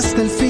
hasta el fin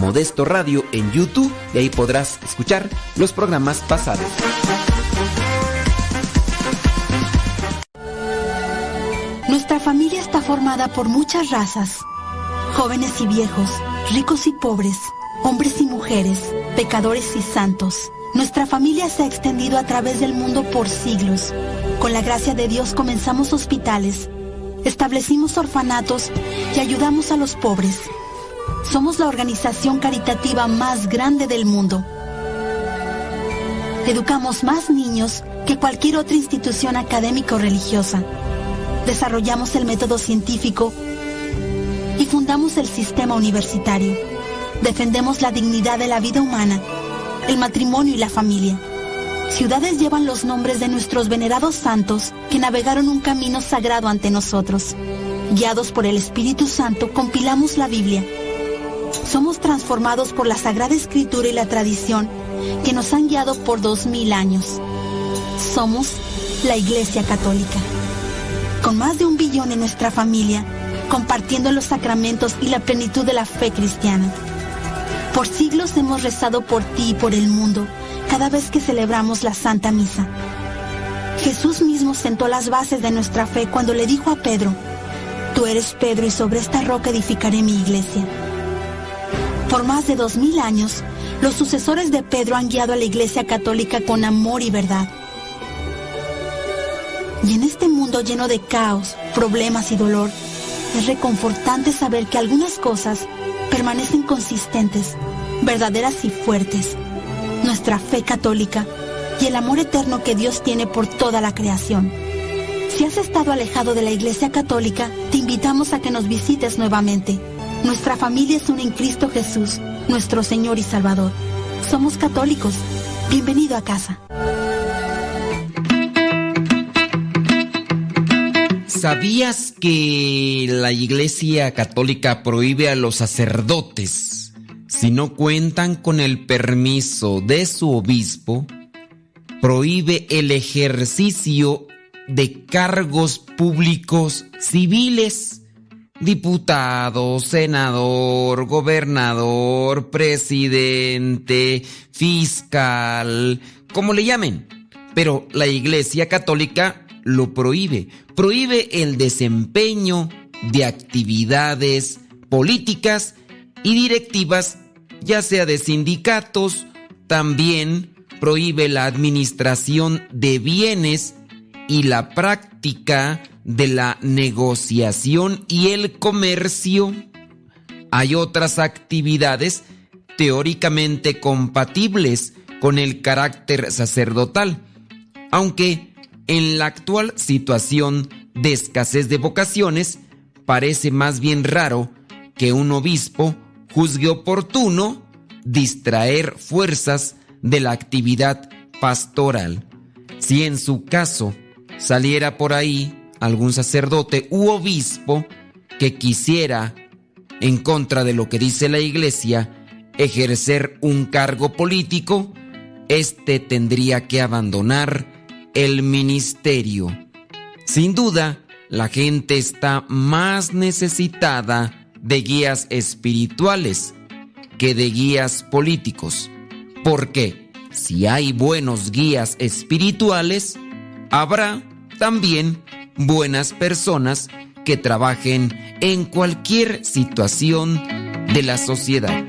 Modesto Radio en YouTube y ahí podrás escuchar los programas pasados. Nuestra familia está formada por muchas razas, jóvenes y viejos, ricos y pobres, hombres y mujeres, pecadores y santos. Nuestra familia se ha extendido a través del mundo por siglos. Con la gracia de Dios comenzamos hospitales, establecimos orfanatos y ayudamos a los pobres. Somos la organización caritativa más grande del mundo. Educamos más niños que cualquier otra institución académica o religiosa. Desarrollamos el método científico y fundamos el sistema universitario. Defendemos la dignidad de la vida humana, el matrimonio y la familia. Ciudades llevan los nombres de nuestros venerados santos que navegaron un camino sagrado ante nosotros. Guiados por el Espíritu Santo, compilamos la Biblia. Somos transformados por la Sagrada Escritura y la tradición que nos han guiado por dos mil años. Somos la Iglesia Católica. Con más de un billón en nuestra familia, compartiendo los sacramentos y la plenitud de la fe cristiana. Por siglos hemos rezado por ti y por el mundo cada vez que celebramos la Santa Misa. Jesús mismo sentó las bases de nuestra fe cuando le dijo a Pedro, Tú eres Pedro y sobre esta roca edificaré mi iglesia. Por más de dos mil años, los sucesores de Pedro han guiado a la Iglesia Católica con amor y verdad. Y en este mundo lleno de caos, problemas y dolor, es reconfortante saber que algunas cosas permanecen consistentes, verdaderas y fuertes. Nuestra fe católica y el amor eterno que Dios tiene por toda la creación. Si has estado alejado de la Iglesia Católica, te invitamos a que nos visites nuevamente. Nuestra familia es una en Cristo Jesús, nuestro Señor y Salvador. Somos católicos. Bienvenido a casa. ¿Sabías que la Iglesia Católica prohíbe a los sacerdotes, si no cuentan con el permiso de su obispo, prohíbe el ejercicio de cargos públicos civiles? Diputado, senador, gobernador, presidente, fiscal, como le llamen. Pero la Iglesia Católica lo prohíbe. Prohíbe el desempeño de actividades políticas y directivas, ya sea de sindicatos, también prohíbe la administración de bienes y la práctica de la negociación y el comercio. Hay otras actividades teóricamente compatibles con el carácter sacerdotal, aunque en la actual situación de escasez de vocaciones, parece más bien raro que un obispo juzgue oportuno distraer fuerzas de la actividad pastoral. Si en su caso saliera por ahí algún sacerdote u obispo que quisiera, en contra de lo que dice la iglesia, ejercer un cargo político, éste tendría que abandonar el ministerio. Sin duda, la gente está más necesitada de guías espirituales que de guías políticos. Porque si hay buenos guías espirituales, habrá también buenas personas que trabajen en cualquier situación de la sociedad.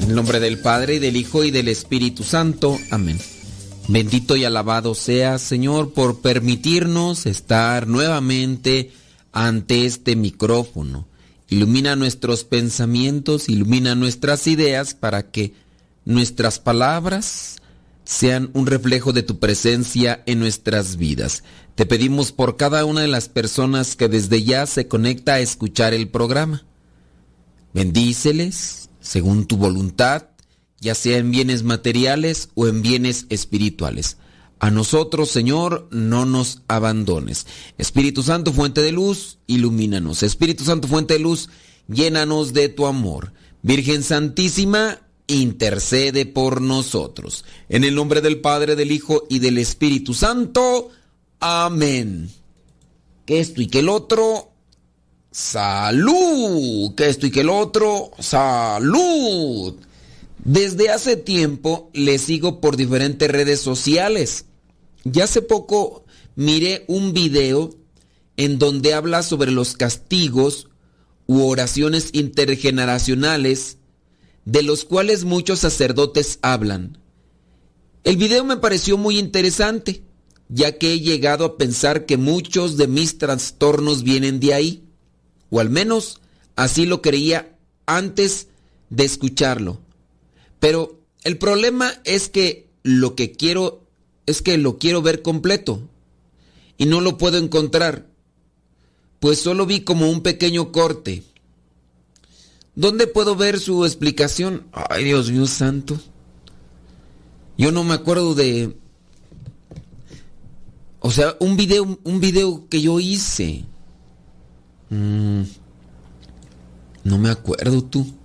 En nombre del Padre, y del Hijo, y del Espíritu Santo. Amén. Bendito y alabado sea, Señor, por permitirnos estar nuevamente ante este micrófono. Ilumina nuestros pensamientos, ilumina nuestras ideas para que nuestras palabras sean un reflejo de tu presencia en nuestras vidas. Te pedimos por cada una de las personas que desde ya se conecta a escuchar el programa. Bendíceles según tu voluntad, ya sea en bienes materiales o en bienes espirituales. A nosotros, Señor, no nos abandones. Espíritu Santo, fuente de luz, ilumínanos. Espíritu Santo, fuente de luz, llénanos de tu amor. Virgen Santísima, intercede por nosotros. En el nombre del Padre, del Hijo y del Espíritu Santo. Amén. Que esto y que el otro. Salud. Que esto y que el otro. Salud. Desde hace tiempo le sigo por diferentes redes sociales. Ya hace poco miré un video en donde habla sobre los castigos u oraciones intergeneracionales de los cuales muchos sacerdotes hablan. El video me pareció muy interesante, ya que he llegado a pensar que muchos de mis trastornos vienen de ahí, o al menos así lo creía antes de escucharlo. Pero el problema es que lo que quiero es que lo quiero ver completo y no lo puedo encontrar, pues solo vi como un pequeño corte. ¿Dónde puedo ver su explicación? Ay, Dios mío santo. Yo no me acuerdo de o sea, un video un video que yo hice. Mm, no me acuerdo tú.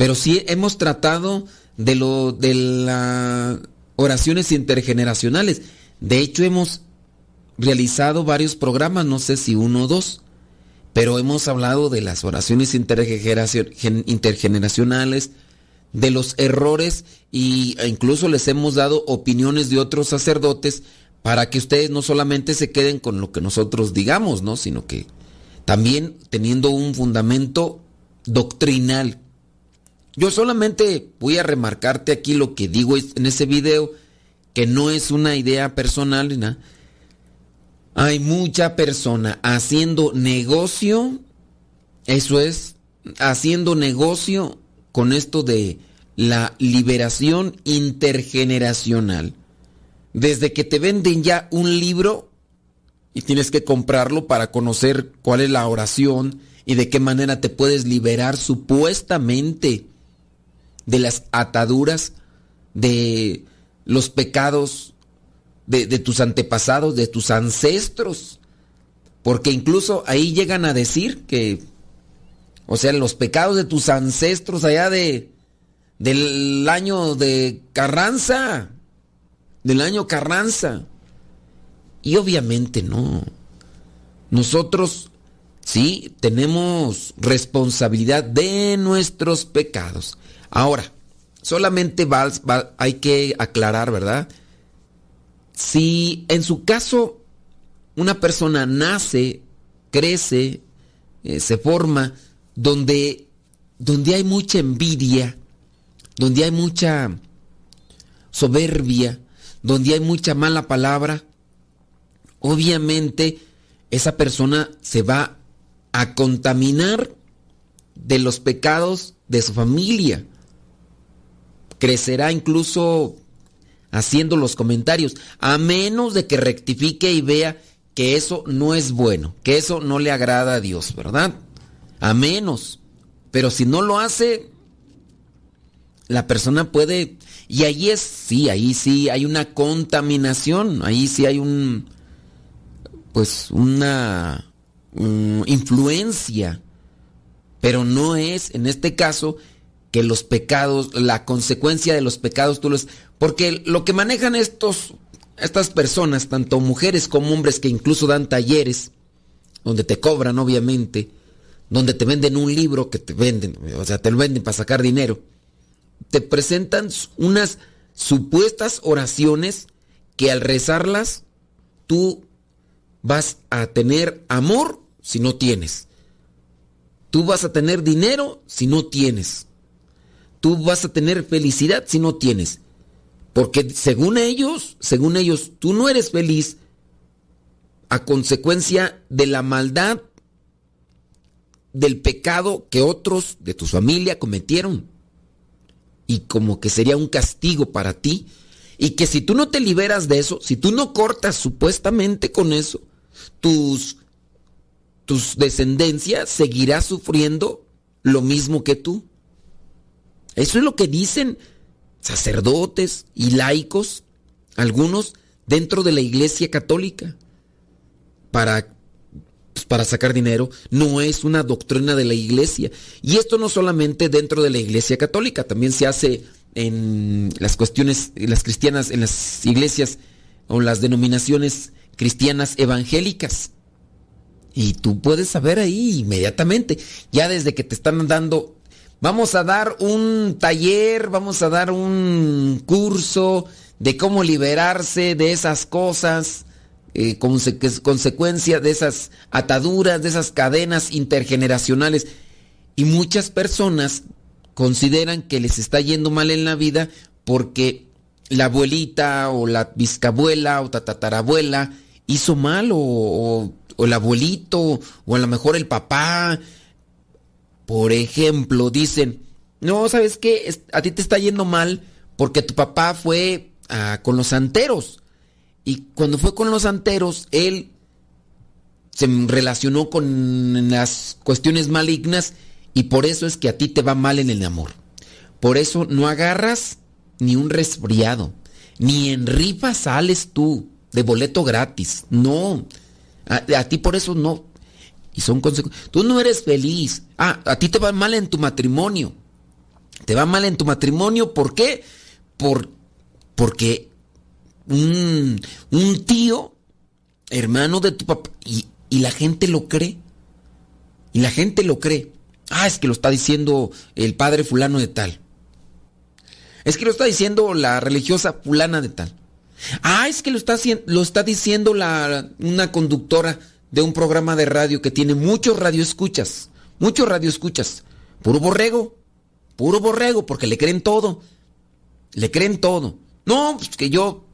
Pero sí hemos tratado de lo de las oraciones intergeneracionales. De hecho, hemos realizado varios programas, no sé si uno o dos, pero hemos hablado de las oraciones intergeneracionales, de los errores y e incluso les hemos dado opiniones de otros sacerdotes para que ustedes no solamente se queden con lo que nosotros digamos, ¿no? sino que también teniendo un fundamento doctrinal. Yo solamente voy a remarcarte aquí lo que digo en ese video, que no es una idea personal. Hay mucha persona haciendo negocio, eso es, haciendo negocio con esto de la liberación intergeneracional. Desde que te venden ya un libro y tienes que comprarlo para conocer cuál es la oración y de qué manera te puedes liberar supuestamente de las ataduras, de los pecados de, tus antepasados, de tus ancestros. Porque incluso ahí llegan a decir que, o sea, los pecados de tus ancestros allá de, del año de Carranza, del año Carranza. Y obviamente no. Nosotros sí tenemos responsabilidad de nuestros pecados. Ahora, solamente hay que aclarar, ¿verdad? Si en su caso una persona nace, crece, eh, se forma, donde, donde hay mucha envidia, donde hay mucha soberbia, donde hay mucha mala palabra, obviamente esa persona se va a contaminar de los pecados de su familia crecerá incluso haciendo los comentarios, a menos de que rectifique y vea que eso no es bueno, que eso no le agrada a Dios, ¿verdad? A menos. Pero si no lo hace, la persona puede... Y ahí es, sí, ahí sí hay una contaminación, ahí sí hay un... pues una um, influencia. Pero no es, en este caso, que los pecados, la consecuencia de los pecados, tú los... Porque lo que manejan estos, estas personas, tanto mujeres como hombres que incluso dan talleres, donde te cobran obviamente, donde te venden un libro que te venden, o sea, te lo venden para sacar dinero, te presentan unas supuestas oraciones que al rezarlas tú vas a tener amor si no tienes. Tú vas a tener dinero si no tienes tú vas a tener felicidad si no tienes. Porque según ellos, según ellos, tú no eres feliz a consecuencia de la maldad, del pecado que otros de tu familia cometieron. Y como que sería un castigo para ti. Y que si tú no te liberas de eso, si tú no cortas supuestamente con eso, tus, tus descendencias seguirá sufriendo lo mismo que tú. Eso es lo que dicen sacerdotes y laicos, algunos dentro de la iglesia católica, para, pues, para sacar dinero. No es una doctrina de la iglesia. Y esto no solamente dentro de la iglesia católica, también se hace en las cuestiones, en las cristianas, en las iglesias o las denominaciones cristianas evangélicas. Y tú puedes saber ahí inmediatamente, ya desde que te están dando Vamos a dar un taller, vamos a dar un curso de cómo liberarse de esas cosas, eh, conse consecuencia de esas ataduras, de esas cadenas intergeneracionales. Y muchas personas consideran que les está yendo mal en la vida porque la abuelita o la bisabuela o tatarabuela hizo mal o, o- o el abuelito o a lo mejor el papá. Por ejemplo, dicen, no, ¿sabes qué? A ti te está yendo mal porque tu papá fue ah, con los santeros. Y cuando fue con los santeros, él se relacionó con las cuestiones malignas y por eso es que a ti te va mal en el amor. Por eso no agarras ni un resfriado, ni en rifa sales tú de boleto gratis. No, a ti por eso no. Son. Tú no eres feliz. Ah, a ti te va mal en tu matrimonio. Te va mal en tu matrimonio, ¿por qué? Por, porque un, un tío, hermano de tu papá, y, y la gente lo cree. Y la gente lo cree. Ah, es que lo está diciendo el padre fulano de tal. Es que lo está diciendo la religiosa fulana de tal. Ah, es que lo está, lo está diciendo la, una conductora de un programa de radio que tiene muchos radioescuchas. Muchos radioescuchas. Puro borrego. Puro borrego, porque le creen todo. Le creen todo. No, pues que yo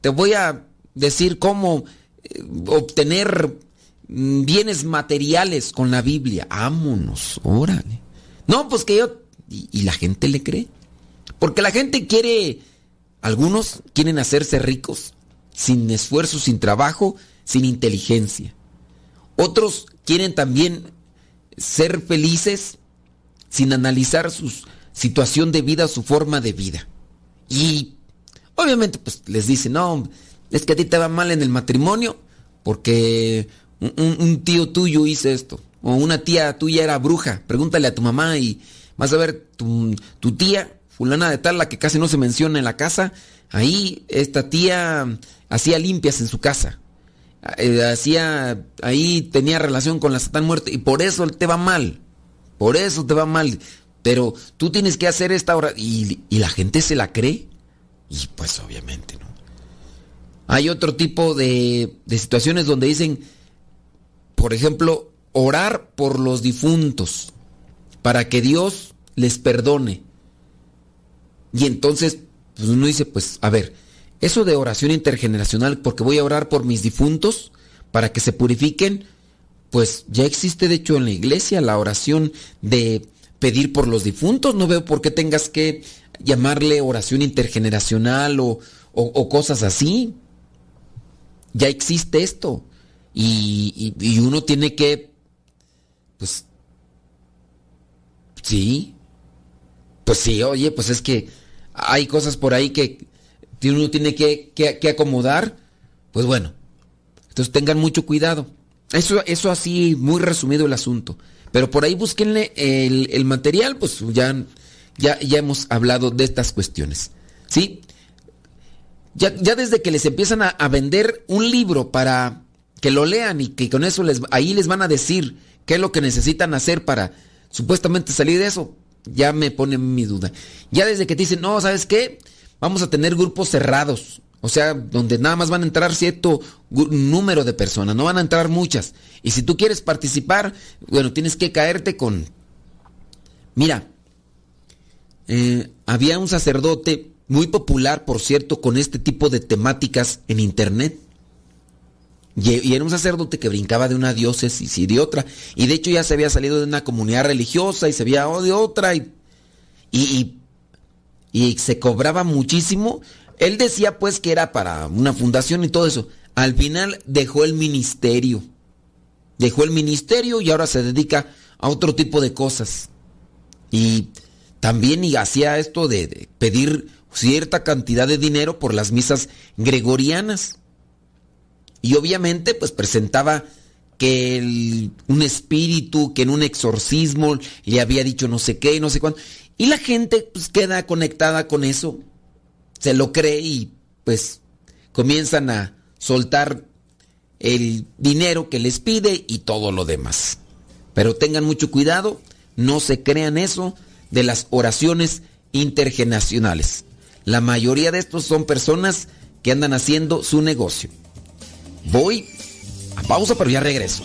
te voy a decir cómo eh, obtener mm, bienes materiales con la Biblia. Ámonos, órale. No, pues que yo... Y, y la gente le cree. Porque la gente quiere... Algunos quieren hacerse ricos sin esfuerzo, sin trabajo, sin inteligencia. Otros quieren también ser felices sin analizar su situación de vida, su forma de vida. Y obviamente pues les dicen, no, es que a ti te va mal en el matrimonio porque un, tío tuyo hizo esto. O una tía tuya era bruja. Pregúntale a tu mamá y vas a ver tu, tu tía, fulana de tal, la que casi no se menciona en la casa. Ahí esta tía hacía limpias en su casa. Eh, hacía, ahí tenía relación con la Satán muerte y por eso te va mal. Por eso te va mal. Pero tú tienes que hacer esta hora. Y, y la gente se la cree. Y pues obviamente no. Hay otro tipo de, de situaciones donde dicen, por ejemplo, orar por los difuntos para que Dios les perdone. Y entonces pues uno dice, pues a ver, eso de oración intergeneracional, porque voy a orar por mis difuntos para que se purifiquen, pues ya existe de hecho en la iglesia la oración de pedir por los difuntos. No veo por qué tengas que llamarle oración intergeneracional o, cosas así. Ya existe esto. Y- y uno tiene que, pues, sí, pues sí, oye, pues es que hay cosas por ahí que uno tiene que, que- acomodar. Pues bueno, entonces tengan mucho cuidado. Eso, eso así, muy resumido el asunto. Pero por ahí búsquenle el, el material, pues ya, ya, ya hemos hablado de estas cuestiones. ¿Sí? Ya, ya desde que les empiezan a, a vender un libro para que lo lean y que con eso les, ahí les van a decir qué es lo que necesitan hacer para supuestamente salir de eso, ya me pone mi duda. Ya desde que te dicen, no, ¿sabes qué? Vamos a tener grupos cerrados. O sea, donde nada más van a entrar cierto número de personas, no van a entrar muchas. Y si tú quieres participar, bueno, tienes que caerte con... Mira, eh, había un sacerdote muy popular, por cierto, con este tipo de temáticas en internet. Y, era un sacerdote que brincaba de una diócesis y de otra. Y de hecho ya se había salido de una comunidad religiosa y se había de otra. Y, y- y se cobraba muchísimo. Él decía pues que era para una fundación y todo eso. Al final dejó el ministerio. Dejó el ministerio y ahora se dedica a otro tipo de cosas. Y también y hacía esto de, pedir cierta cantidad de dinero por las misas gregorianas. Y obviamente pues presentaba que un espíritu, que en un exorcismo le había dicho no sé qué y no sé cuánto. Y la gente pues queda conectada con eso, se lo cree y pues comienzan a soltar el dinero que les pide y todo lo demás. Pero tengan mucho cuidado, no se crean eso de las oraciones intergeneracionales. La mayoría de estos son personas que andan haciendo su negocio. Voy a pausa, pero ya regreso.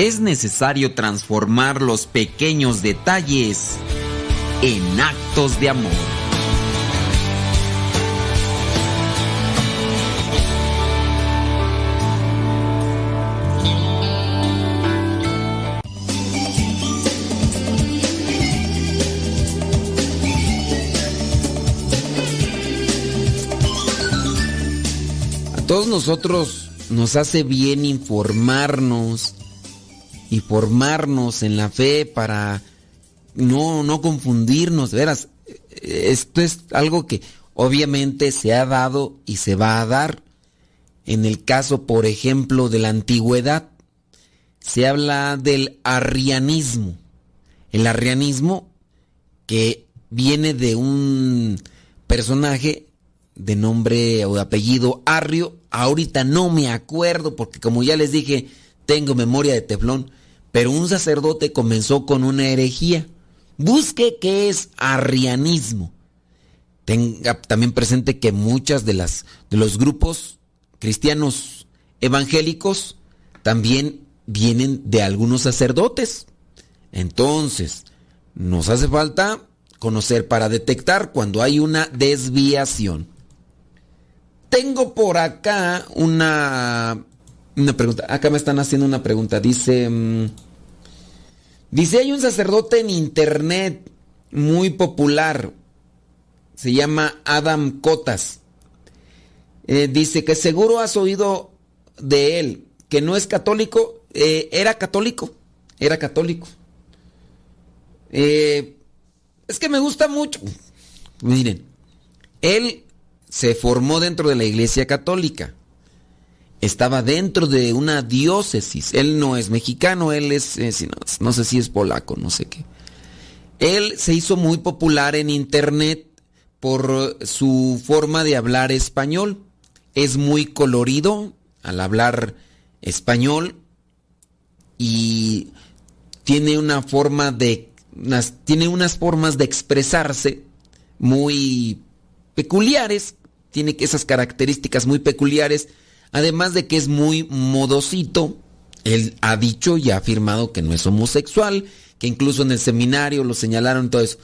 Es necesario transformar los pequeños detalles en actos de amor. A todos nosotros nos hace bien informarnos y formarnos en la fe para no, no confundirnos. Verás, esto es algo que obviamente se ha dado y se va a dar. En el caso, por ejemplo, de la antigüedad, se habla del arrianismo. El arrianismo que viene de un personaje de nombre o de apellido Arrio. Ahorita no me acuerdo porque como ya les dije, tengo memoria de teflón. Pero un sacerdote comenzó con una herejía. Busque qué es arrianismo. Tenga también presente que muchas de las de los grupos cristianos evangélicos también vienen de algunos sacerdotes. Entonces, nos hace falta conocer para detectar cuando hay una desviación. Tengo por acá una una pregunta. Acá me están haciendo una pregunta. Dice. mm, dice: hay un sacerdote en internet muy popular. Se llama Adam Cotas. Eh, dice que seguro has oído de él. Que no es católico. Eh, era católico. Era católico. Eh, es que me gusta mucho. Miren. Él se formó dentro de la iglesia católica estaba dentro de una diócesis. Él no es mexicano, él es, eh, no, sé si es polaco, no sé qué. Él se hizo muy popular en internet por su forma de hablar español. Es muy colorido al hablar español y tiene una forma de tiene unas formas de expresarse muy peculiares, tiene esas características muy peculiares Además de que es muy modosito, él ha dicho y ha afirmado que no es homosexual, que incluso en el seminario lo señalaron todo eso.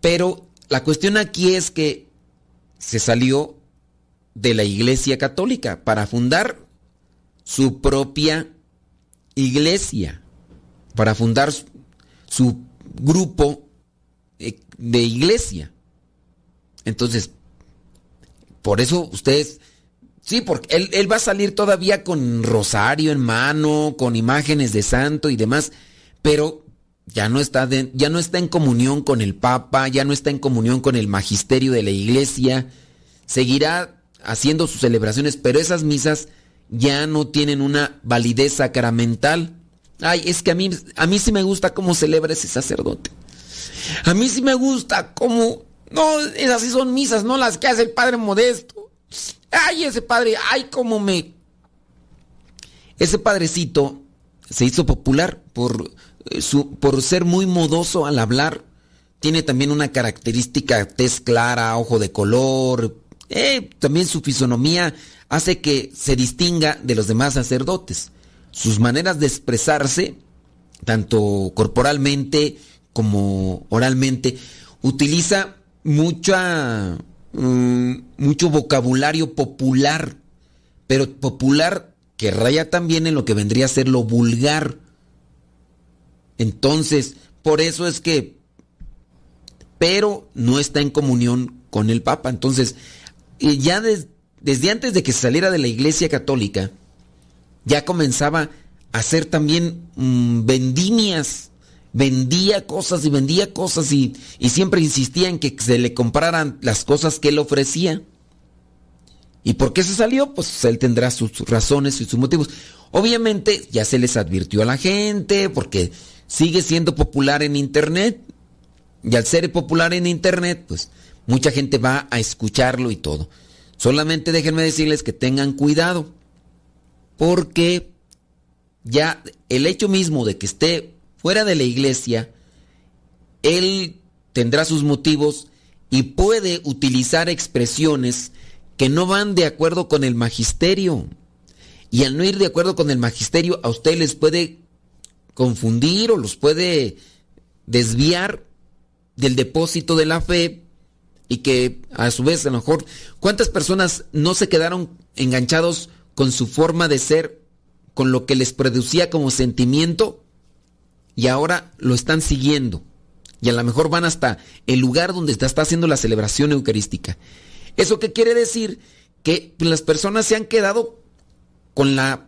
Pero la cuestión aquí es que se salió de la iglesia católica para fundar su propia iglesia, para fundar su, su grupo eh, de iglesia. Entonces, por eso ustedes Sí, porque él, él, va a salir todavía con rosario en mano, con imágenes de santo y demás, pero ya no está ya no está en comunión con el Papa, ya no está en comunión con el magisterio de la Iglesia. Seguirá haciendo sus celebraciones, pero esas misas ya no tienen una validez sacramental. Ay, es que a mí a mí sí me gusta cómo celebra ese sacerdote. A mí sí me gusta cómo no, esas sí son misas, no las que hace el Padre Modesto. Ay, ese padre, ay, cómo me... Ese padrecito se hizo popular por, eh, su, por ser muy modoso al hablar. Tiene también una característica tez clara, ojo de color. Eh, también su fisonomía hace que se distinga de los demás sacerdotes. Sus maneras de expresarse, tanto corporalmente como oralmente, utiliza mucha, mm, mucho vocabulario popular, pero popular que raya también en lo que vendría a ser lo vulgar. Entonces, por eso es que, pero no está en comunión con el Papa. Entonces, eh, ya desde antes de que saliera de la Iglesia Católica, ya comenzaba a hacer también mm, vendimias. Vendía cosas y vendía cosas y, y siempre insistía en que se le compraran las cosas que él ofrecía. ¿Y por qué se salió? Pues él tendrá sus razones y sus motivos. Obviamente ya se les advirtió a la gente porque sigue siendo popular en Internet. Y al ser popular en Internet, pues mucha gente va a escucharlo y todo. Solamente déjenme decirles que tengan cuidado. Porque ya el hecho mismo de que esté fuera de la iglesia, él tendrá sus motivos y puede utilizar expresiones que no van de acuerdo con el magisterio. Y al no ir de acuerdo con el magisterio, a usted les puede confundir o los puede desviar del depósito de la fe y que a su vez a lo mejor cuántas personas no se quedaron enganchados con su forma de ser, con lo que les producía como sentimiento y ahora lo están siguiendo y a lo mejor van hasta el lugar donde está, haciendo la celebración eucarística. ¿Eso qué quiere decir? Que las personas se han quedado con las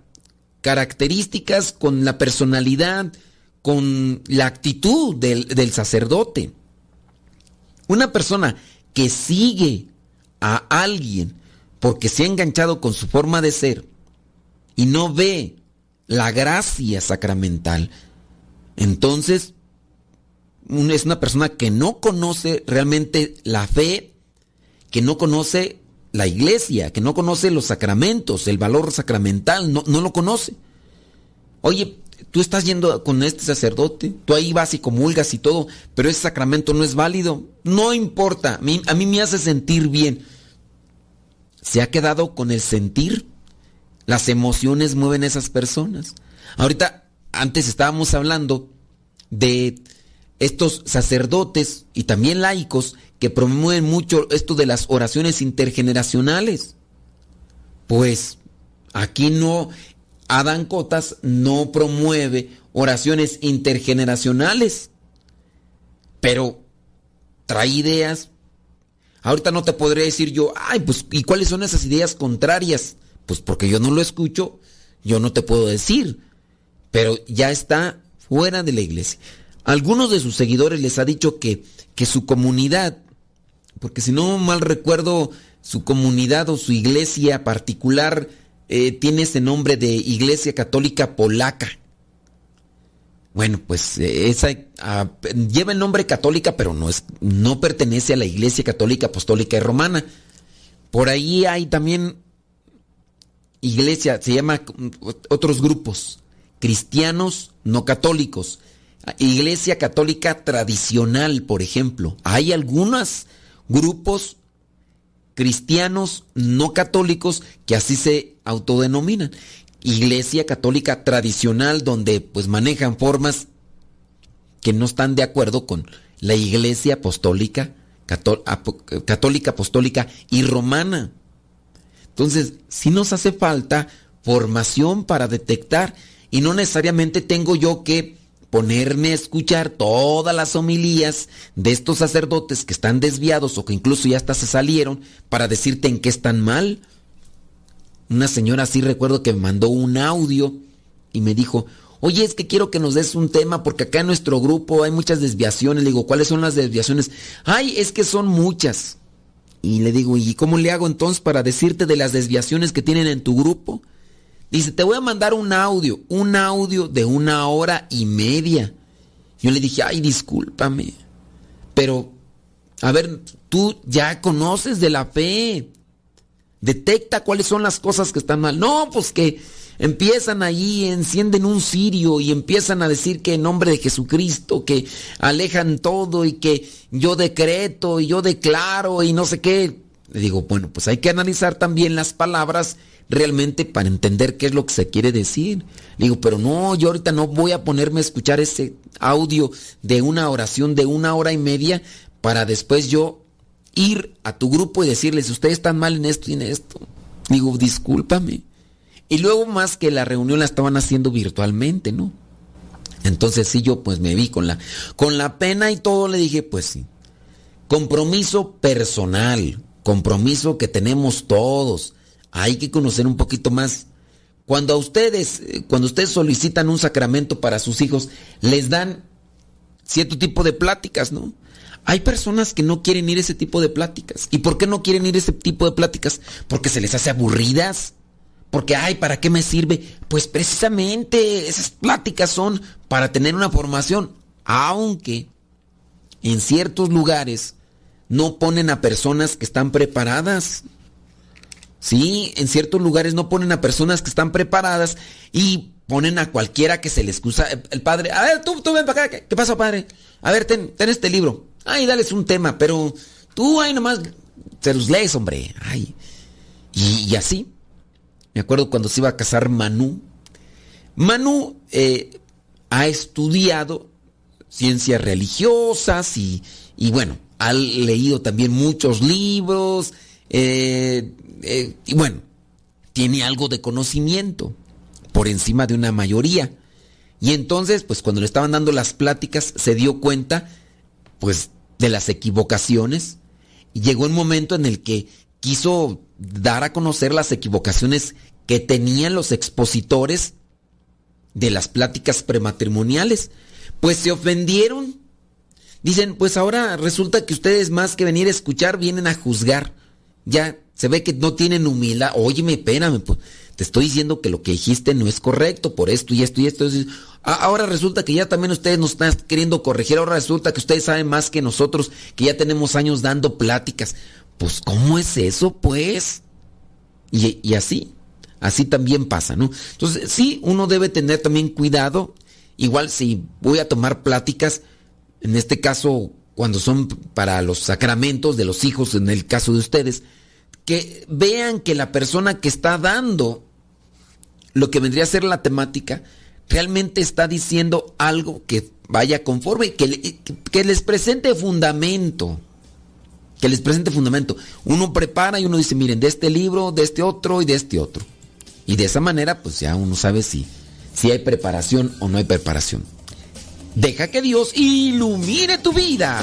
características, con la personalidad, con la actitud del, del sacerdote. Una persona que sigue a alguien porque se ha enganchado con su forma de ser y no ve la gracia sacramental, entonces es una persona que no conoce realmente la fe que no conoce la iglesia, que no conoce los sacramentos, el valor sacramental, no, no lo conoce. Oye, tú estás yendo con este sacerdote, tú ahí vas y comulgas y todo, pero ese sacramento no es válido. No importa, a mí, a mí me hace sentir bien. Se ha quedado con el sentir. Las emociones mueven a esas personas. Ahorita, antes estábamos hablando de estos sacerdotes y también laicos que promueven mucho esto de las oraciones intergeneracionales. Pues aquí no, Adán Cotas no promueve oraciones intergeneracionales, pero trae ideas. Ahorita no te podré decir yo, ay, pues, ¿y cuáles son esas ideas contrarias? Pues porque yo no lo escucho, yo no te puedo decir, pero ya está fuera de la iglesia. Algunos de sus seguidores les ha dicho que, que su comunidad porque si no mal recuerdo, su comunidad o su iglesia particular eh, tiene ese nombre de Iglesia Católica Polaca. Bueno, pues eh, esa ah, lleva el nombre católica, pero no, es, no pertenece a la Iglesia Católica Apostólica y Romana. Por ahí hay también iglesia, se llama otros grupos, cristianos no católicos. Iglesia católica tradicional, por ejemplo. Hay algunas grupos cristianos no católicos que así se autodenominan. Iglesia católica tradicional donde pues manejan formas que no están de acuerdo con la iglesia apostólica, católica apostólica y romana. Entonces, si nos hace falta formación para detectar y no necesariamente tengo yo que ponerme a escuchar todas las homilías de estos sacerdotes que están desviados o que incluso ya hasta se salieron para decirte en qué están mal. Una señora así recuerdo que me mandó un audio y me dijo, oye, es que quiero que nos des un tema porque acá en nuestro grupo hay muchas desviaciones. Le digo, ¿cuáles son las desviaciones? Ay, es que son muchas. Y le digo, ¿y cómo le hago entonces para decirte de las desviaciones que tienen en tu grupo? Dice, te voy a mandar un audio, un audio de una hora y media. Yo le dije, ay, discúlpame. Pero, a ver, tú ya conoces de la fe. Detecta cuáles son las cosas que están mal. No, pues que empiezan allí, encienden un cirio y empiezan a decir que en nombre de Jesucristo, que alejan todo y que yo decreto y yo declaro y no sé qué. le digo, bueno, pues hay que analizar también las palabras realmente para entender qué es lo que se quiere decir. Digo, pero no, yo ahorita no voy a ponerme a escuchar ese audio de una oración de una hora y media para después yo ir a tu grupo y decirles, ustedes están mal en esto y en esto. Digo, discúlpame. Y luego más que la reunión la estaban haciendo virtualmente, ¿no? Entonces sí, yo pues me vi con la, con la pena y todo, le dije, pues sí. Compromiso personal, compromiso que tenemos todos. Hay que conocer un poquito más. Cuando a ustedes, cuando ustedes solicitan un sacramento para sus hijos, les dan cierto tipo de pláticas, ¿no? Hay personas que no quieren ir a ese tipo de pláticas. ¿Y por qué no quieren ir a ese tipo de pláticas? Porque se les hace aburridas. Porque, ay, ¿para qué me sirve? Pues precisamente esas pláticas son para tener una formación. Aunque en ciertos lugares no ponen a personas que están preparadas. Sí, en ciertos lugares no ponen a personas que están preparadas y ponen a cualquiera que se le excusa. El padre, a ver, tú, tú ven para acá. ¿Qué, pasa, padre? A ver, ten, ten este libro. Ay, dales un tema, pero tú ahí nomás se los lees, hombre. Ay. Y, así. Me acuerdo cuando se iba a casar Manu. Manu eh, ha estudiado ciencias religiosas y, y bueno, ha leído también muchos libros eh, eh, y bueno, tiene algo de conocimiento por encima de una mayoría. Y entonces, pues cuando le estaban dando las pláticas, se dio cuenta, pues, de las equivocaciones. Y llegó un momento en el que quiso dar a conocer las equivocaciones que tenían los expositores de las pláticas prematrimoniales. Pues se ofendieron Dicen, pues ahora resulta que ustedes más que venir a escuchar vienen a juzgar. Ya se ve que no tienen humildad. Óyeme, espérame, pues, te estoy diciendo que lo que dijiste no es correcto por esto y esto y esto. Ahora resulta que ya también ustedes nos están queriendo corregir. Ahora resulta que ustedes saben más que nosotros, que ya tenemos años dando pláticas. Pues, ¿cómo es eso, pues? Y, y así, así también pasa, ¿no? Entonces, sí, uno debe tener también cuidado. Igual si voy a tomar pláticas, en este caso cuando son para los sacramentos de los hijos, en el caso de ustedes, que vean que la persona que está dando lo que vendría a ser la temática, realmente está diciendo algo que vaya conforme, que, les presente fundamento. Que les presente fundamento. Uno prepara y uno dice, miren, de este libro, de este otro y de este otro. Y de esa manera, pues ya uno sabe si, si hay preparación o no hay preparación. Deja que Dios ilumine tu vida.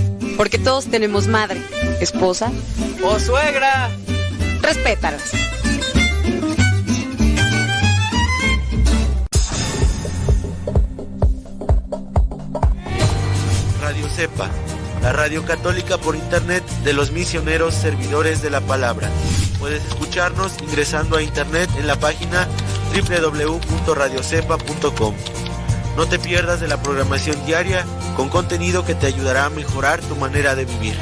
Porque todos tenemos madre, esposa o suegra. Respétalas. Radio Cepa, la radio católica por internet de los misioneros servidores de la palabra. Puedes escucharnos ingresando a internet en la página www.radiocepa.com. No te pierdas de la programación diaria con contenido que te ayudará a mejorar tu manera de vivir.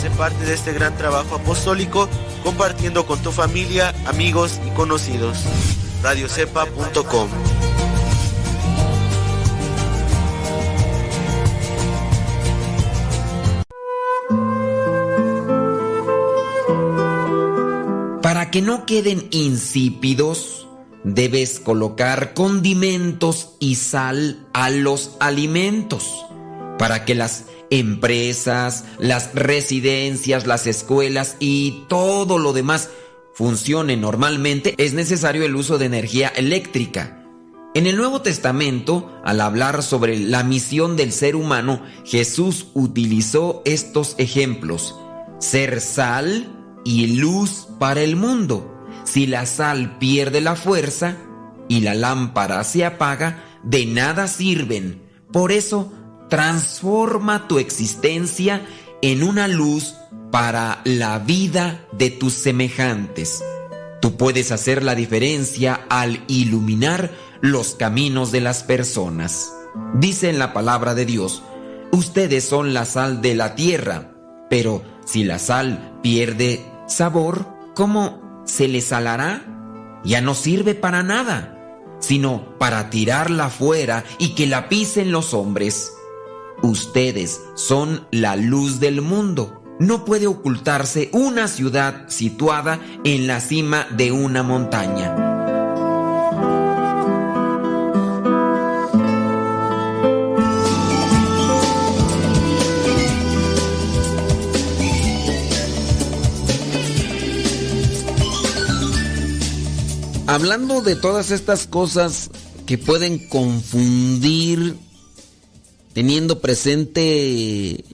Sé parte de este gran trabajo apostólico compartiendo con tu familia, amigos y conocidos. radiocepa.com Para que no queden insípidos, debes colocar condimentos y sal a los alimentos para que las empresas, las residencias, las escuelas y todo lo demás funcionen normalmente, es necesario el uso de energía eléctrica. En el Nuevo Testamento, al hablar sobre la misión del ser humano, Jesús utilizó estos ejemplos. Ser sal y luz para el mundo. Si la sal pierde la fuerza y la lámpara se apaga, de nada sirven. Por eso, transforma tu existencia en una luz para la vida de tus semejantes. Tú puedes hacer la diferencia al iluminar los caminos de las personas. Dice en la palabra de Dios, ustedes son la sal de la tierra, pero si la sal pierde sabor, ¿cómo se le salará? Ya no sirve para nada, sino para tirarla fuera y que la pisen los hombres. Ustedes son la luz del mundo. No puede ocultarse una ciudad situada en la cima de una montaña. Hablando de todas estas cosas que pueden confundir, teniendo presente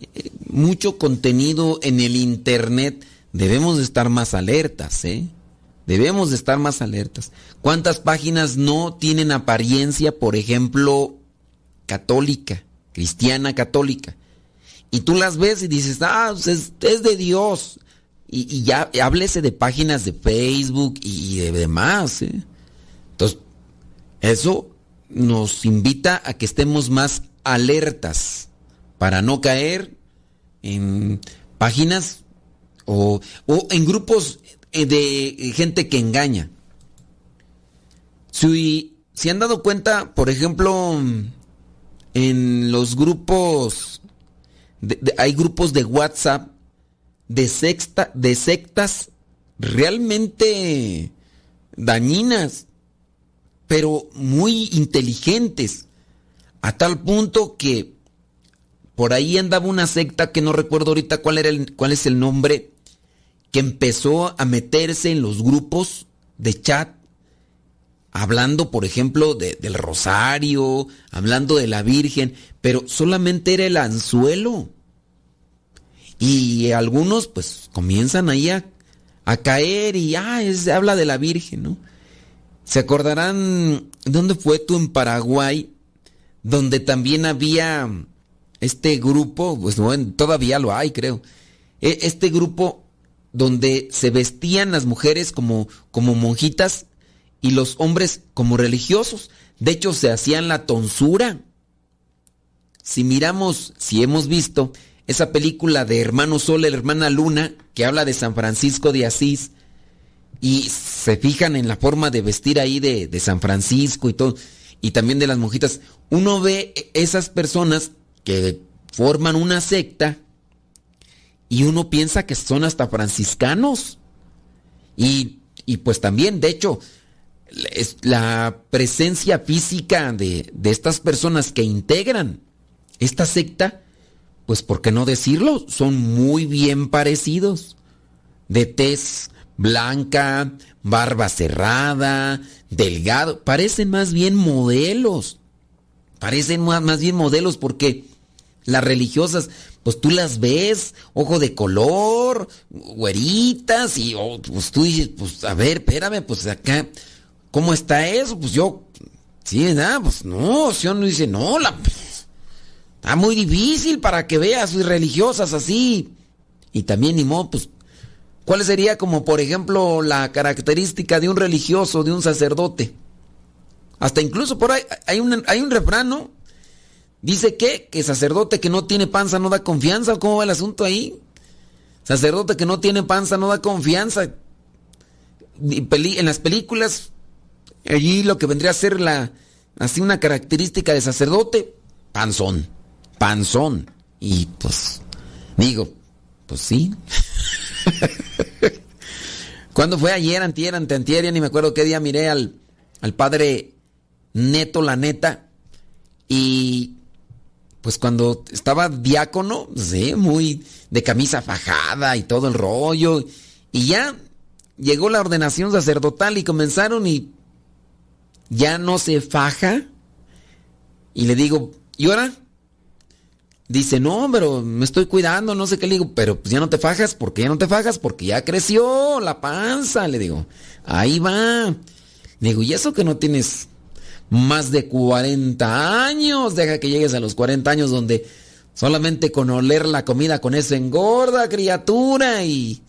mucho contenido en el Internet, debemos de estar más alertas, ¿eh? Debemos de estar más alertas. ¿Cuántas páginas no tienen apariencia, por ejemplo, católica, cristiana católica? Y tú las ves y dices, ah, pues es, es de Dios. Y, ya háblese de páginas de Facebook y de demás. ¿eh? Entonces, eso nos invita a que estemos más alertas para no caer en páginas o, o en grupos de gente que engaña. Si, si han dado cuenta, por ejemplo, en los grupos, de, hay grupos de WhatsApp de, de sectas realmente dañinas, pero muy inteligentes, a tal punto que por ahí andaba una secta que no recuerdo ahorita cuál, era el, cuál es el nombre, que empezó a meterse en los grupos de chat, hablando, por ejemplo, de, del rosario, hablando de la Virgen, pero solamente era el anzuelo. Y algunos pues comienzan ahí a, caer y ah, habla de la Virgen, ¿no? Se acordarán, ¿dónde fue tú en Paraguay? Donde también había este grupo, pues bueno, todavía lo hay, creo. Este grupo donde se vestían las mujeres como, como monjitas y los hombres como religiosos. De hecho, se hacían la tonsura. Si miramos, si hemos visto esa película de Hermano Sol, la hermana Luna, que habla de San Francisco de Asís, y se fijan en la forma de vestir ahí de, de San Francisco y todo, y también de las monjitas, uno ve esas personas que forman una secta y uno piensa que son hasta franciscanos. Y, y pues también, de hecho, la presencia física de, de estas personas que integran esta secta, pues ¿por qué no decirlo? Son muy bien parecidos. De tez blanca, barba cerrada, delgado. Parecen más bien modelos. Parecen más, más bien modelos porque las religiosas, pues tú las ves, ojo de color, güeritas, y oh, pues tú dices, pues a ver, espérame, pues acá, ¿cómo está eso? Pues yo, sí, nada, pues no, si uno dice, no, la, está muy difícil para que veas religiosas así. Y también, ni modo, pues, ¿cuál sería como, por ejemplo, la característica de un religioso, de un sacerdote? Hasta incluso por ahí hay un, hay un refrán. Dice que, que sacerdote que no tiene panza no da confianza. ¿Cómo va el asunto ahí? Sacerdote que no tiene panza no da confianza. En las películas, allí lo que vendría a ser la, así una característica de sacerdote, panzón, panzón. Y pues, digo, pues sí. Cuando fue ayer, antier, anteantier, ya ni me acuerdo qué día miré al, al padre Neto, la neta, y pues cuando estaba diácono, sí, muy de camisa fajada y todo el rollo. Y ya llegó la ordenación sacerdotal y comenzaron y ya no se faja. Y le digo, ¿y ahora? Dice, no, pero me estoy cuidando, no sé qué le digo, pero pues ya no te fajas, ¿por qué ya no te fajas? Porque ya creció la panza, le digo, ahí va. Le digo, ¿y eso que no tienes más de 40 años. Deja que llegues a los 40 años donde solamente con oler la comida con eso engorda, criatura. Y,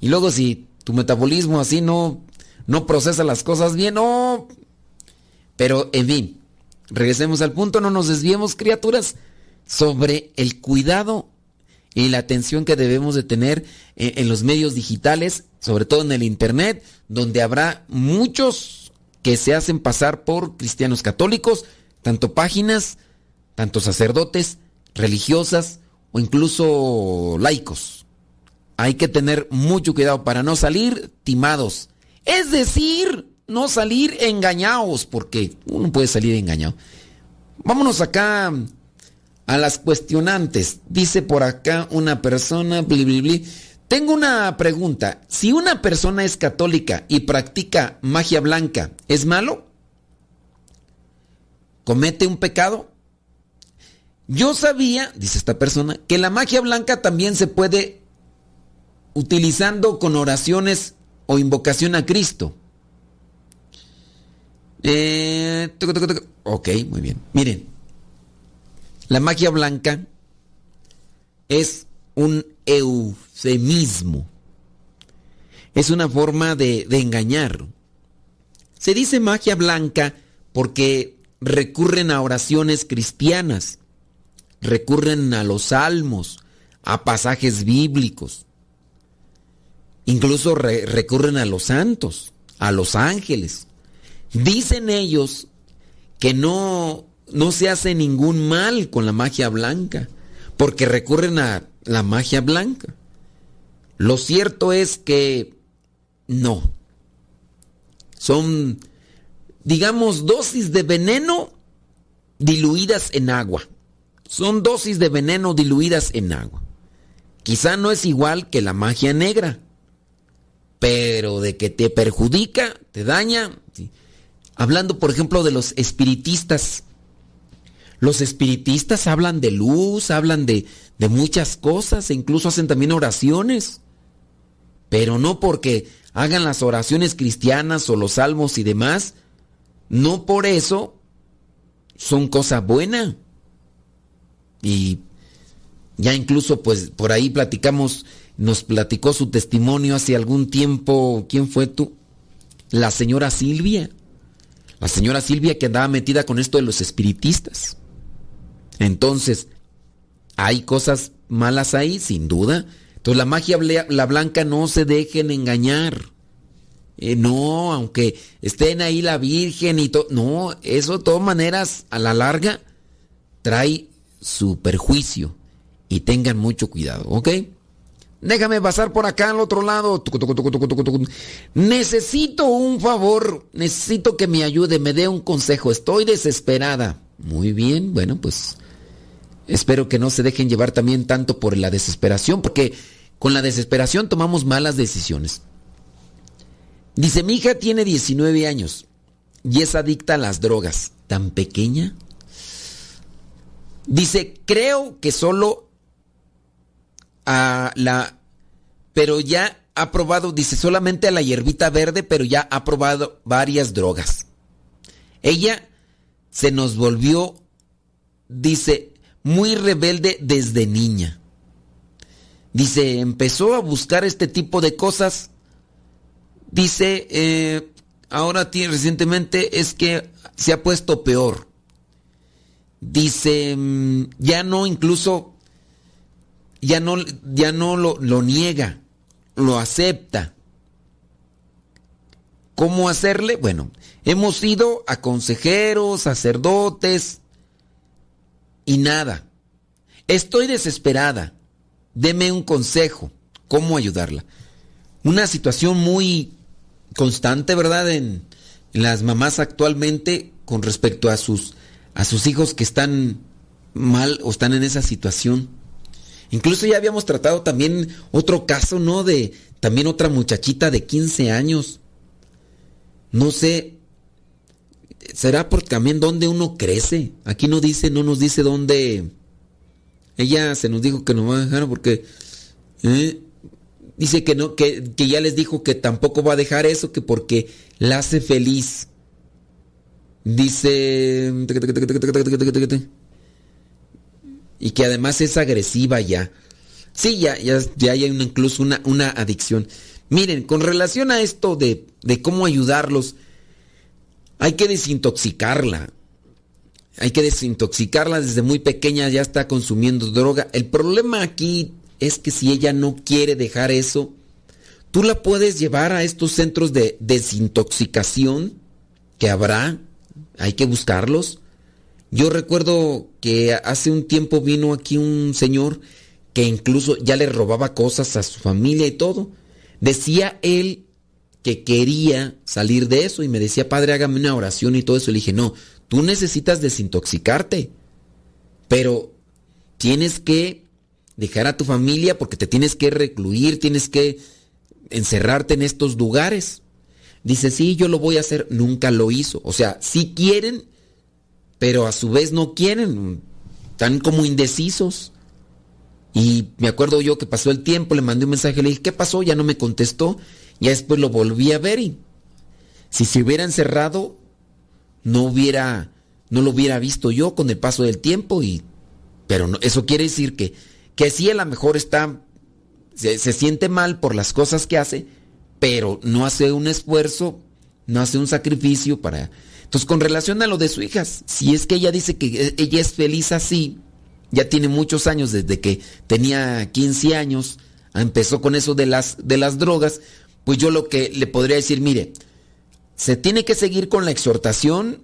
y luego si tu metabolismo así no, no procesa las cosas bien, no. Pero en fin, regresemos al punto, no nos desviemos, criaturas, sobre el cuidado y la atención que debemos de tener en, en los medios digitales, sobre todo en el Internet, donde habrá muchos que se hacen pasar por cristianos católicos, tanto páginas, tanto sacerdotes, religiosas o incluso laicos. Hay que tener mucho cuidado para no salir timados. Es decir, no salir engañados, porque uno puede salir engañado. Vámonos acá a las cuestionantes. Dice por acá una persona, bli, bli, bli. Tengo una pregunta. Si una persona es católica y practica magia blanca, ¿es malo? ¿Comete un pecado? Yo sabía, dice esta persona, que la magia blanca también se puede utilizando con oraciones o invocación a Cristo. Eh, ok, muy bien. Miren, la magia blanca es un eufemismo. Es una forma de, engañar. Se dice magia blanca porque recurren a oraciones cristianas, recurren a los salmos, a pasajes bíblicos, incluso re recurren a los santos, a los ángeles. Dicen ellos que no, no se hace ningún mal con la magia blanca, porque recurren a la magia blanca. Lo cierto es que no. Son, digamos, dosis de veneno diluidas en agua. Son dosis de veneno diluidas en agua. Quizá no es igual que la magia negra, pero de que te perjudica, te daña. Hablando, por ejemplo, de los espiritistas. Los espiritistas hablan de luz, hablan de, de muchas cosas e incluso hacen también oraciones. Pero no porque hagan las oraciones cristianas o los salmos y demás, no por eso son cosa buena. Y ya incluso pues por ahí platicamos, nos platicó su testimonio hace algún tiempo, ¿quién fue tú? La señora Silvia. La señora Silvia que andaba metida con esto de los espiritistas. Entonces, hay cosas malas ahí, sin duda. Entonces la magia la blanca no se dejen engañar. Eh, no, aunque estén ahí la Virgen y todo. No, eso de todas maneras, a la larga, trae su perjuicio. Y tengan mucho cuidado, ¿ok? Déjame pasar por acá al otro lado. Necesito un favor. Necesito que me ayude, me dé un consejo. Estoy desesperada. Muy bien, bueno, pues Espero que no se dejen llevar también tanto por la desesperación, porque con la desesperación tomamos malas decisiones. Dice, mi hija tiene 19 años y es adicta a las drogas. ¿Tan pequeña? Dice, creo que solo a la... Pero ya ha probado, dice, solamente a la hierbita verde, pero ya ha probado varias drogas. Ella se nos volvió, dice, muy rebelde desde niña. Dice, empezó a buscar este tipo de cosas. Dice, eh, ahora recientemente es que se ha puesto peor. Dice, mm, ya no incluso, ya no, ya no lo, lo niega, lo acepta. ¿Cómo hacerle? Bueno, hemos ido a consejeros, sacerdotes y nada. Estoy desesperada. Deme un consejo. ¿Cómo ayudarla? Una situación muy constante, ¿verdad? En, en las mamás actualmente con respecto a sus, a sus hijos que están mal o están en esa situación. Incluso ya habíamos tratado también otro caso, ¿no? De también otra muchachita de 15 años. No sé, será porque también dónde uno crece. Aquí no dice, no nos dice dónde. Ella se nos dijo que no va a dejar porque ¿eh? dice que no, que, que ya les dijo que tampoco va a dejar eso, que porque la hace feliz. Dice y que además es agresiva ya. Sí, ya, ya, ya hay una, incluso una, una adicción. Miren, con relación a esto de, de cómo ayudarlos, hay que desintoxicarla. Hay que desintoxicarla desde muy pequeña, ya está consumiendo droga. El problema aquí es que si ella no quiere dejar eso, tú la puedes llevar a estos centros de desintoxicación que habrá, hay que buscarlos. Yo recuerdo que hace un tiempo vino aquí un señor que incluso ya le robaba cosas a su familia y todo. Decía él que quería salir de eso y me decía, padre, hágame una oración y todo eso. Le dije, no, tú necesitas desintoxicarte, pero tienes que dejar a tu familia porque te tienes que recluir, tienes que encerrarte en estos lugares. Dice, sí, yo lo voy a hacer, nunca lo hizo. O sea, sí quieren, pero a su vez no quieren, están como indecisos. Y me acuerdo yo que pasó el tiempo, le mandé un mensaje, le dije, ¿qué pasó? Ya no me contestó. Ya después lo volví a ver y si se hubiera encerrado, no hubiera, no lo hubiera visto yo con el paso del tiempo y, pero no, eso quiere decir que, que sí a lo mejor está, se, se siente mal por las cosas que hace, pero no hace un esfuerzo, no hace un sacrificio para... Entonces, con relación a lo de su hija, si es que ella dice que ella es feliz así, ya tiene muchos años, desde que tenía 15 años, empezó con eso de las, de las drogas, pues yo lo que le podría decir, mire, se tiene que seguir con la exhortación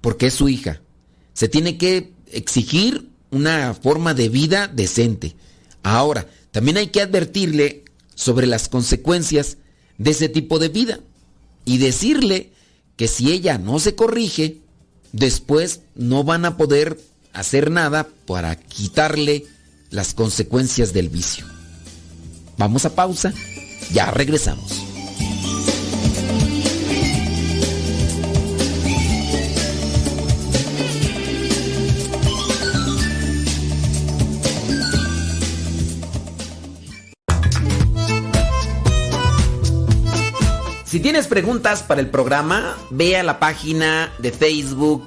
porque es su hija. Se tiene que exigir una forma de vida decente. Ahora, también hay que advertirle sobre las consecuencias de ese tipo de vida y decirle que si ella no se corrige, después no van a poder hacer nada para quitarle las consecuencias del vicio. Vamos a pausa, ya regresamos. Si tienes preguntas para el programa, ve a la página de Facebook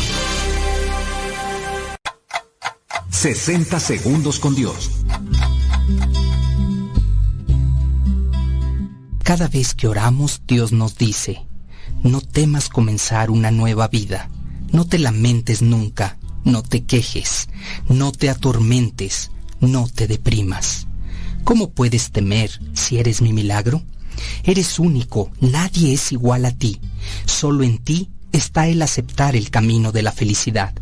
60 segundos con Dios. Cada vez que oramos, Dios nos dice, no temas comenzar una nueva vida, no te lamentes nunca, no te quejes, no te atormentes, no te deprimas. ¿Cómo puedes temer si eres mi milagro? Eres único, nadie es igual a ti. Solo en ti está el aceptar el camino de la felicidad,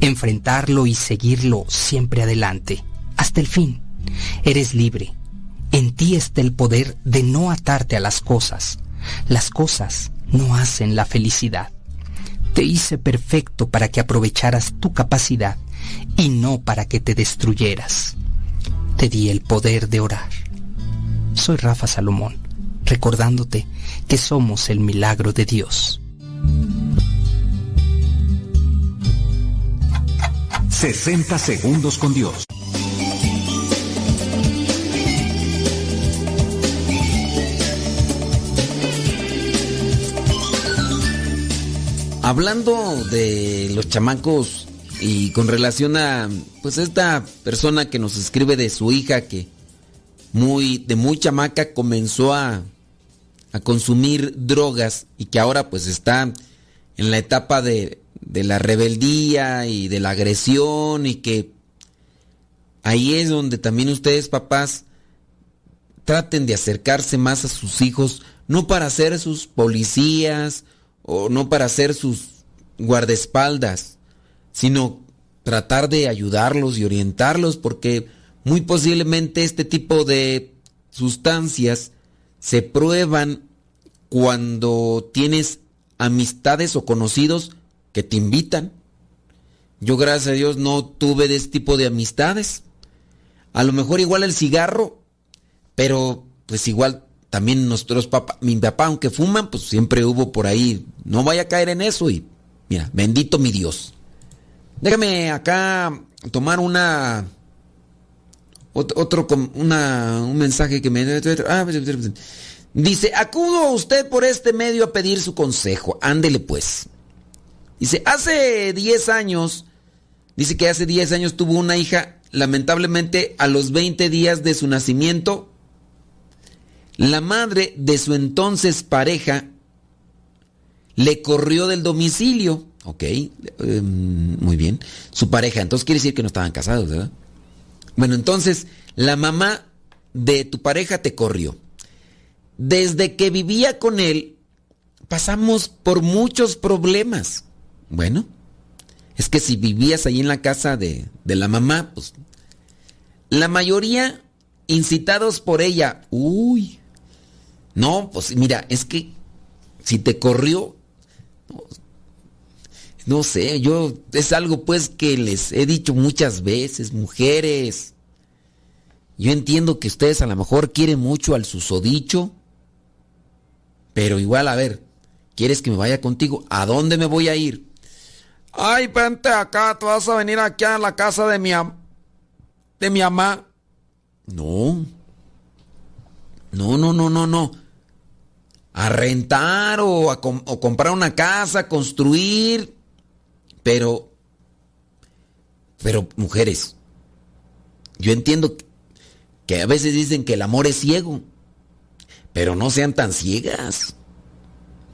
enfrentarlo y seguirlo siempre adelante, hasta el fin. Eres libre. En ti está el poder de no atarte a las cosas. Las cosas no hacen la felicidad. Te hice perfecto para que aprovecharas tu capacidad y no para que te destruyeras. Te di el poder de orar. Soy Rafa Salomón, recordándote que somos el milagro de Dios. 60 segundos con Dios. Hablando de los chamacos y con relación a pues esta persona que nos escribe de su hija que muy de muy chamaca comenzó a a consumir drogas y que ahora pues está en la etapa de, de la rebeldía y de la agresión y que ahí es donde también ustedes papás traten de acercarse más a sus hijos, no para ser sus policías o no para ser sus guardaespaldas, sino tratar de ayudarlos y orientarlos porque muy posiblemente este tipo de sustancias se prueban cuando tienes amistades o conocidos que te invitan. Yo gracias a Dios no tuve de este tipo de amistades. A lo mejor igual el cigarro, pero pues igual también nuestros papás, mi papá aunque fuman, pues siempre hubo por ahí, no vaya a caer en eso y mira, bendito mi Dios. Déjame acá tomar una otro, una, un mensaje que me... Ah, dice, acudo a usted por este medio a pedir su consejo. Ándele pues. Dice, hace 10 años, dice que hace 10 años tuvo una hija, lamentablemente a los 20 días de su nacimiento, la madre de su entonces pareja le corrió del domicilio. Ok, em, muy bien. Su pareja, entonces quiere decir que no estaban casados, ¿verdad? Bueno, entonces, la mamá de tu pareja te corrió. Desde que vivía con él, pasamos por muchos problemas. Bueno, es que si vivías ahí en la casa de, de la mamá, pues la mayoría incitados por ella. Uy, no, pues mira, es que si te corrió, no sé, yo es algo pues que les he dicho muchas veces, mujeres. Yo entiendo que ustedes a lo mejor quieren mucho al susodicho, pero igual, a ver, ¿quieres que me vaya contigo? ¿A dónde me voy a ir? Ay, vente acá, tú vas a venir aquí a la casa de mi de mi mamá. No. No, no, no, no, no. A rentar o a o comprar una casa, construir. Pero, pero mujeres, yo entiendo que a veces dicen que el amor es ciego, pero no sean tan ciegas.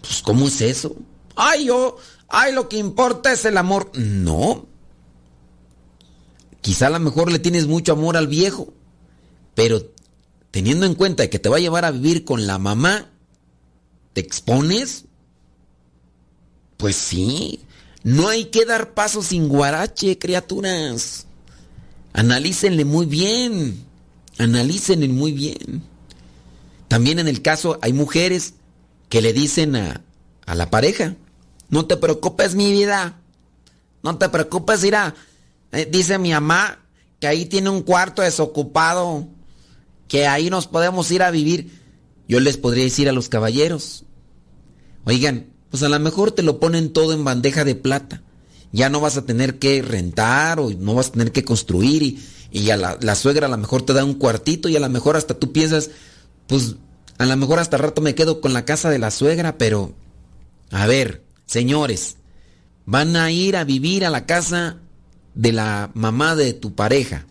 Pues, ¿cómo es eso? Ay, yo, ay, lo que importa es el amor. No. Quizá a lo mejor le tienes mucho amor al viejo, pero teniendo en cuenta que te va a llevar a vivir con la mamá, ¿te expones? Pues sí, no hay que dar paso sin guarache, criaturas. Analícenle muy bien. Analícenle muy bien. También en el caso hay mujeres que le dicen a, a la pareja, no te preocupes mi vida, no te preocupes, irá. Eh, dice mi mamá que ahí tiene un cuarto desocupado, que ahí nos podemos ir a vivir. Yo les podría decir a los caballeros, oigan, pues a lo mejor te lo ponen todo en bandeja de plata. Ya no vas a tener que rentar o no vas a tener que construir y, y a la, la, suegra a lo mejor te da un cuartito y a lo mejor hasta tú piensas, pues a lo mejor hasta rato me quedo con la casa de la suegra, pero a ver, señores, van a ir a vivir a la casa de la mamá de tu pareja.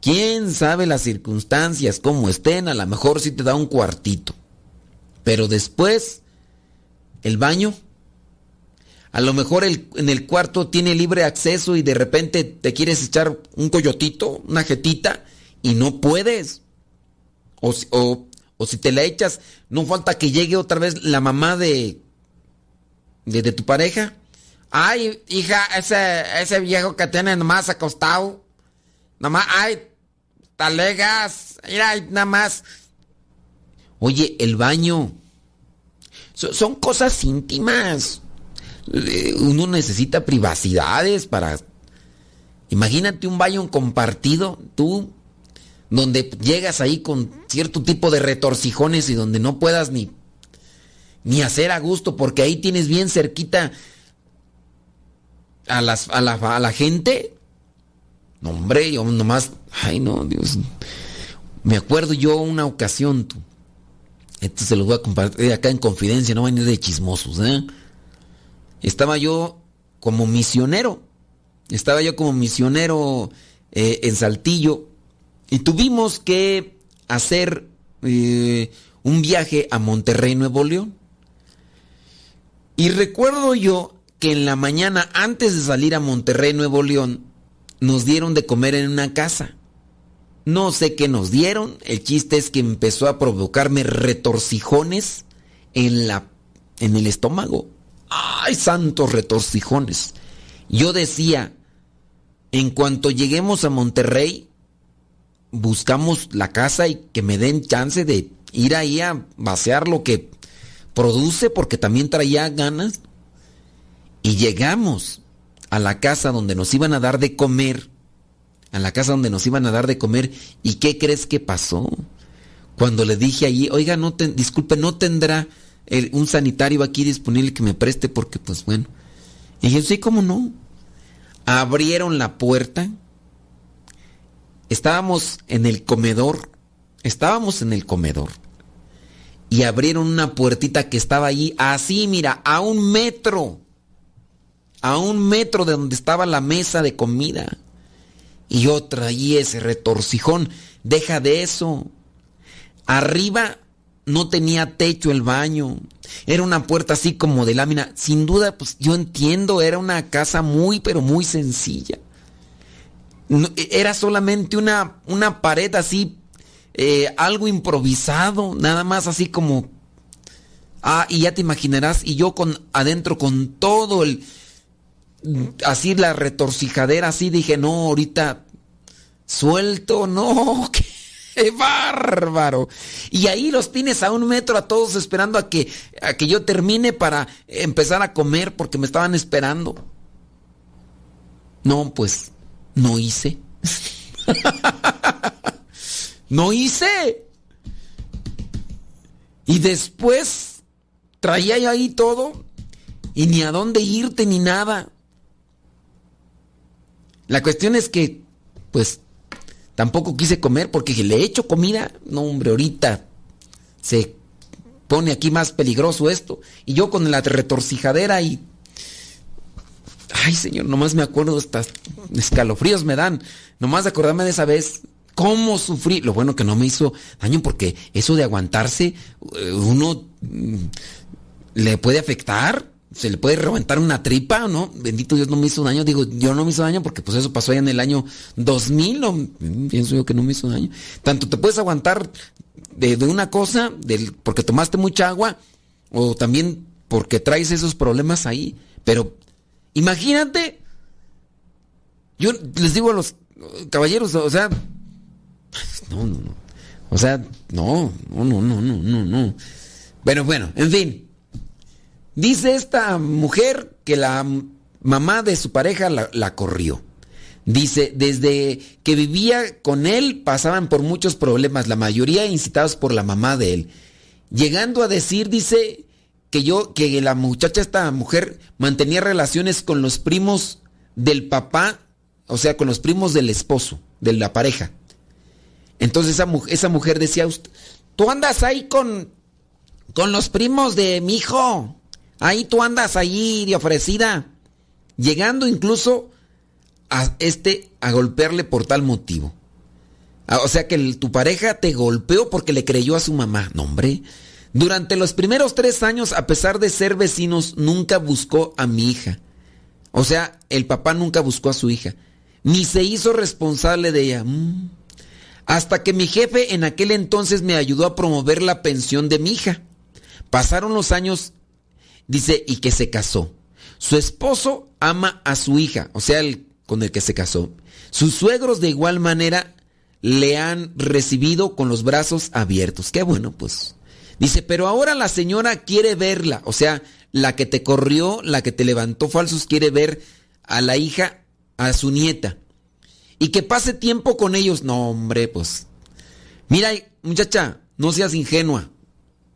¿Quién sabe las circunstancias, cómo estén? A lo mejor sí te da un cuartito. Pero después, el baño. A lo mejor en el cuarto tiene libre acceso y de repente te quieres echar un coyotito, una jetita, y no puedes. O si te la echas, no falta que llegue otra vez la mamá de, de, tu pareja. Ay, hija, ese, ese viejo que tiene nomás acostado. Nomás, ay, talegas. Mira, nada más. Oye, el baño. So- son cosas íntimas. Uno necesita privacidades para... Imagínate un baño compartido, tú, donde llegas ahí con cierto tipo de retorcijones y donde no puedas ni, ni hacer a gusto, porque ahí tienes bien cerquita a, las, a, la, gente. No, hombre, yo nomás... Ay, no, Dios. Me acuerdo yo una ocasión, tú. Esto se los voy a compartir acá en confidencia, no van a ir de chismosos, ¿eh? Estaba yo como misionero. Estaba yo como misionero eh, en Saltillo. Y tuvimos que hacer eh, un viaje a Monterrey, Nuevo León. Y recuerdo yo que en la mañana, antes de salir a Monterrey, Nuevo León, nos dieron de comer en una casa. No sé qué nos dieron. El chiste es que empezó a provocarme retorcijones en la en el estómago. ¡Ay, santos retorcijones! Yo decía, en cuanto lleguemos a Monterrey, buscamos la casa y que me den chance de ir ahí a vaciar lo que produce, porque también traía ganas. Y llegamos a la casa donde nos iban a dar de comer, a la casa donde nos iban a dar de comer, ¿y qué crees que pasó? Cuando le dije allí, oiga, no disculpe, no tendrá un sanitario aquí disponible que me preste porque pues bueno. Y yo, sí, ¿cómo no? Abrieron la puerta, estábamos en el comedor, estábamos en el comedor, y abrieron una puertita que estaba allí, así, mira, a un metro, a un metro de donde estaba la mesa de comida. Y yo traí ese retorcijón. Deja de eso. Arriba no tenía techo el baño. Era una puerta así como de lámina. Sin duda, pues yo entiendo, era una casa muy, pero muy sencilla. No, era solamente una, una pared así, eh, algo improvisado, nada más así como... Ah, y ya te imaginarás, y yo con adentro con todo el... Así la retorcijadera, así dije, no, ahorita suelto, no, qué bárbaro. Y ahí los tienes a un metro a todos esperando a que, a que yo termine para empezar a comer porque me estaban esperando. No, pues, no hice. no hice. Y después traía yo ahí todo y ni a dónde irte ni nada. La cuestión es que, pues, tampoco quise comer porque le he hecho comida. No, hombre, ahorita se pone aquí más peligroso esto. Y yo con la retorcijadera y... Ay, señor, nomás me acuerdo, hasta escalofríos me dan. Nomás acordarme de esa vez, cómo sufrí. Lo bueno que no me hizo daño porque eso de aguantarse, eh, uno mm, le puede afectar se le puede reventar una tripa, ¿no? Bendito Dios no me hizo daño. Digo, yo no me hizo daño porque pues eso pasó allá en el año 2000, ¿no? Pienso yo que no me hizo daño. Tanto te puedes aguantar de, una cosa, porque tomaste mucha agua, o también porque traes esos problemas ahí. Pero imagínate, yo les digo a los caballeros, o sea, no, no, no. O sea, no, no, no, no, no, no, no. Bueno, bueno, en fin. Dice esta mujer que la mamá de su pareja la, la, corrió. Dice, desde que vivía con él pasaban por muchos problemas, la mayoría incitados por la mamá de él. Llegando a decir, dice, que yo, que la muchacha, esta mujer, mantenía relaciones con los primos del papá, o sea, con los primos del esposo, de la pareja. Entonces esa, esa mujer decía, tú andas ahí con, con los primos de mi hijo. Ahí tú andas allí de ofrecida. Llegando incluso a este a golpearle por tal motivo. Ah, O sea que tu pareja te golpeó porque le creyó a su mamá. No, hombre. Durante los primeros tres años, a pesar de ser vecinos, nunca buscó a mi hija. O sea, el papá nunca buscó a su hija. Ni se hizo responsable de ella. Mm. Hasta que mi jefe en aquel entonces me ayudó a promover la pensión de mi hija. Pasaron los años, dice, y que se casó. Su esposo ama a su hija, o sea, el con el que se casó. Sus suegros de igual manera le han recibido con los brazos abiertos. Qué bueno, pues. Dice, pero ahora la señora quiere verla, o sea, la que te corrió, la que te levantó falsos, quiere ver a la hija, a su nieta. Y que pase tiempo con ellos. No, hombre, pues. Mira, muchacha, no seas ingenua.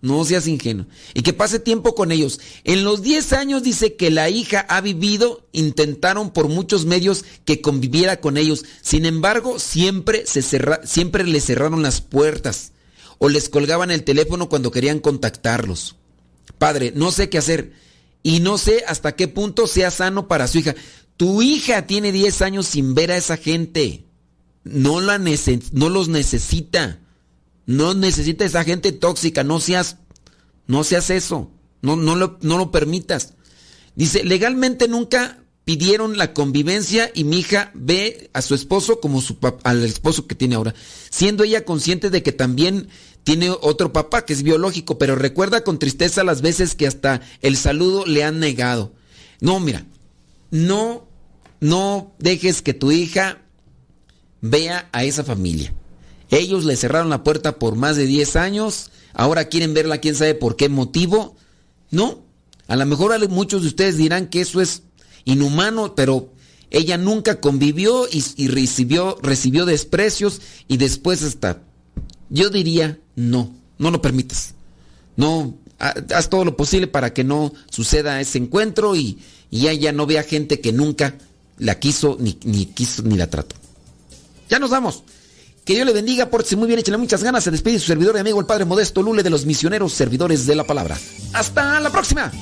No seas ingenua. Y que pase tiempo con ellos. En los 10 años dice que la hija ha vivido, intentaron por muchos medios que conviviera con ellos. Sin embargo, siempre, se cerra- siempre le cerraron las puertas o les colgaban el teléfono cuando querían contactarlos. Padre, no sé qué hacer y no sé hasta qué punto sea sano para su hija. Tu hija tiene 10 años sin ver a esa gente. No, la no los necesita. No necesita esa gente tóxica. No seas, no seas eso. No, no, lo, no lo permitas. Dice, legalmente nunca pidieron la convivencia y mi hija ve a su esposo como su al esposo que tiene ahora, siendo ella consciente de que también tiene otro papá que es biológico, pero recuerda con tristeza las veces que hasta el saludo le han negado. No, mira, no, no dejes que tu hija vea a esa familia. Ellos le cerraron la puerta por más de 10 años, ahora quieren verla, quién sabe por qué motivo. No, a lo mejor muchos de ustedes dirán que eso es inhumano, pero ella nunca convivió y, recibió, recibió desprecios y después hasta, yo diría, no, no lo permitas. No, ha- haz todo lo posible para que no suceda ese encuentro y, y ella no vea gente que nunca la quiso, ni, ni quiso, ni la trató. Ya nos vamos. Que Dios le bendiga, pórtese muy bien, échale muchas ganas. Se despide su servidor y amigo, el Padre Modesto Lule de los misioneros servidores de la palabra. ¡Hasta la próxima!